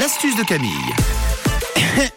L'astuce de Camille.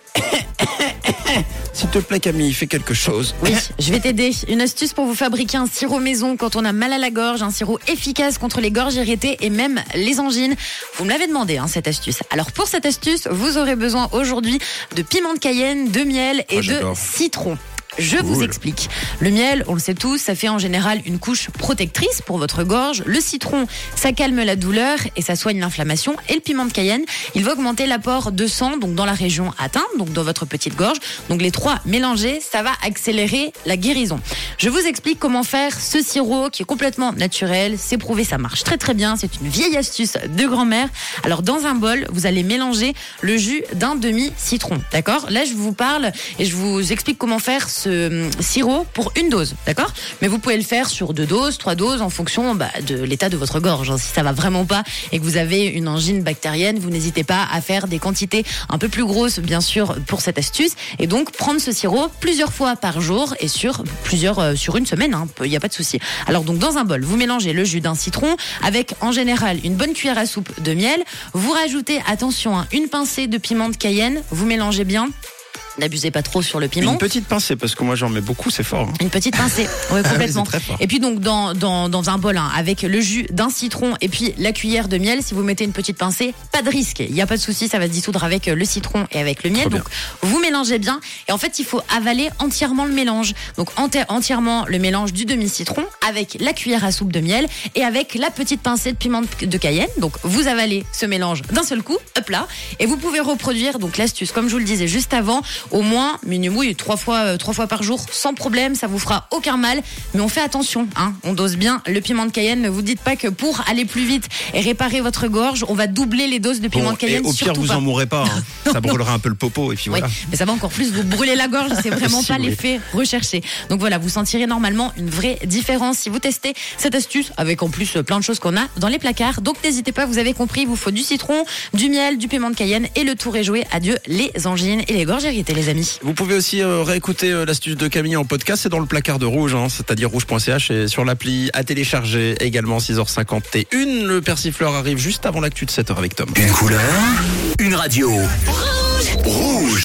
S'il te plaît Camille, fais quelque chose. Oui, je vais t'aider. Une astuce pour vous fabriquer un sirop maison quand on a mal à la gorge, un sirop efficace contre les gorges irritées et même les angines. Vous me l'avez demandé, hein, cette astuce. Alors pour cette astuce, vous aurez besoin aujourd'hui de piment de cayenne, de miel et Oh, de citron. Je vous explique. Le miel, on le sait tous, ça fait en général une couche protectrice pour votre gorge. Le citron, ça calme la douleur et ça soigne l'inflammation. Et le piment de Cayenne, il va augmenter l'apport de sang donc dans la région atteinte, donc dans votre petite gorge. Donc les trois mélangés, ça va accélérer la guérison. Je vous explique comment faire ce sirop qui est complètement naturel. C'est prouvé, ça marche très très bien. C'est une vieille astuce de grand-mère. Alors dans un bol, vous allez mélanger le jus d'un demi-citron. D'accord? Là, je vous parle et je vous explique comment faire ce hum, sirop pour une dose. D'accord? Mais vous pouvez le faire sur deux doses, trois doses en fonction bah, de l'état de votre gorge. hein. Si ça va vraiment pas et que vous avez une angine bactérienne, vous n'hésitez pas à faire des quantités un peu plus grosses, bien sûr, pour cette astuce. Et donc prendre ce sirop plusieurs fois par jour et sur plusieurs euh, sur une semaine. Il n'y a pas de souci. Alors donc dans un bol, vous mélangez le jus d'un citron avec en général une bonne cuillère à soupe de miel. Vous rajoutez attention hein, une pincée de piment de Cayenne. Vous mélangez bien. N'abusez pas trop sur le piment. Une petite pincée parce que moi j'en mets beaucoup, c'est fort. hein. Une petite pincée, ouais, complètement. c'est très fort. et puis donc dans, dans, dans un bol hein, avec le jus d'un citron et puis la cuillère de miel, si vous mettez une petite pincée, pas de risque. Il n'y a pas de souci, ça va se dissoudre avec euh, le citron et avec le miel. Donc vous mélangez bien et en fait il faut avaler entièrement le mélange. Donc enti- entièrement le mélange du demi-citron avec la cuillère à soupe de miel et avec la petite pincée de piment de- de Cayenne. Donc vous avalez ce mélange d'un seul coup, hop là, et vous pouvez reproduire donc l'astuce comme je vous le disais juste avant, au moins oui, trois fois euh, trois fois par jour sans problème, ça vous fera aucun mal. Mais on fait attention, hein, on dose bien le piment de Cayenne. Ne vous dites pas que pour aller plus vite et réparer votre gorge, on va doubler les doses de piment Bon, de Cayenne. et au pire, vous pas. en mourrez pas. hein. Ça brûlera un peu le popo et puis Oui, voilà. mais ça va encore plus vous brûler la gorge, c'est vraiment Si pas l'effet recherché. Donc voilà, vous sentirez normalement une vraie différence si vous testez cette astuce avec en plus plein de choses qu'on a dans les placards. Donc n'hésitez pas, vous avez compris, il vous faut du citron, du miel, du piment de Cayenne et le tour est joué. Adieu les angines et les gorges irritées les amis. Vous pouvez aussi euh, réécouter euh, l'astuce de Camille en podcast, c'est dans le placard de Rouge, hein, c'est-à-dire rouge.ch et sur l'appli à télécharger également 6h51. Le persifleur arrive juste avant l'actu de 7h avec Tom. Une couleur, une radio. Rouge.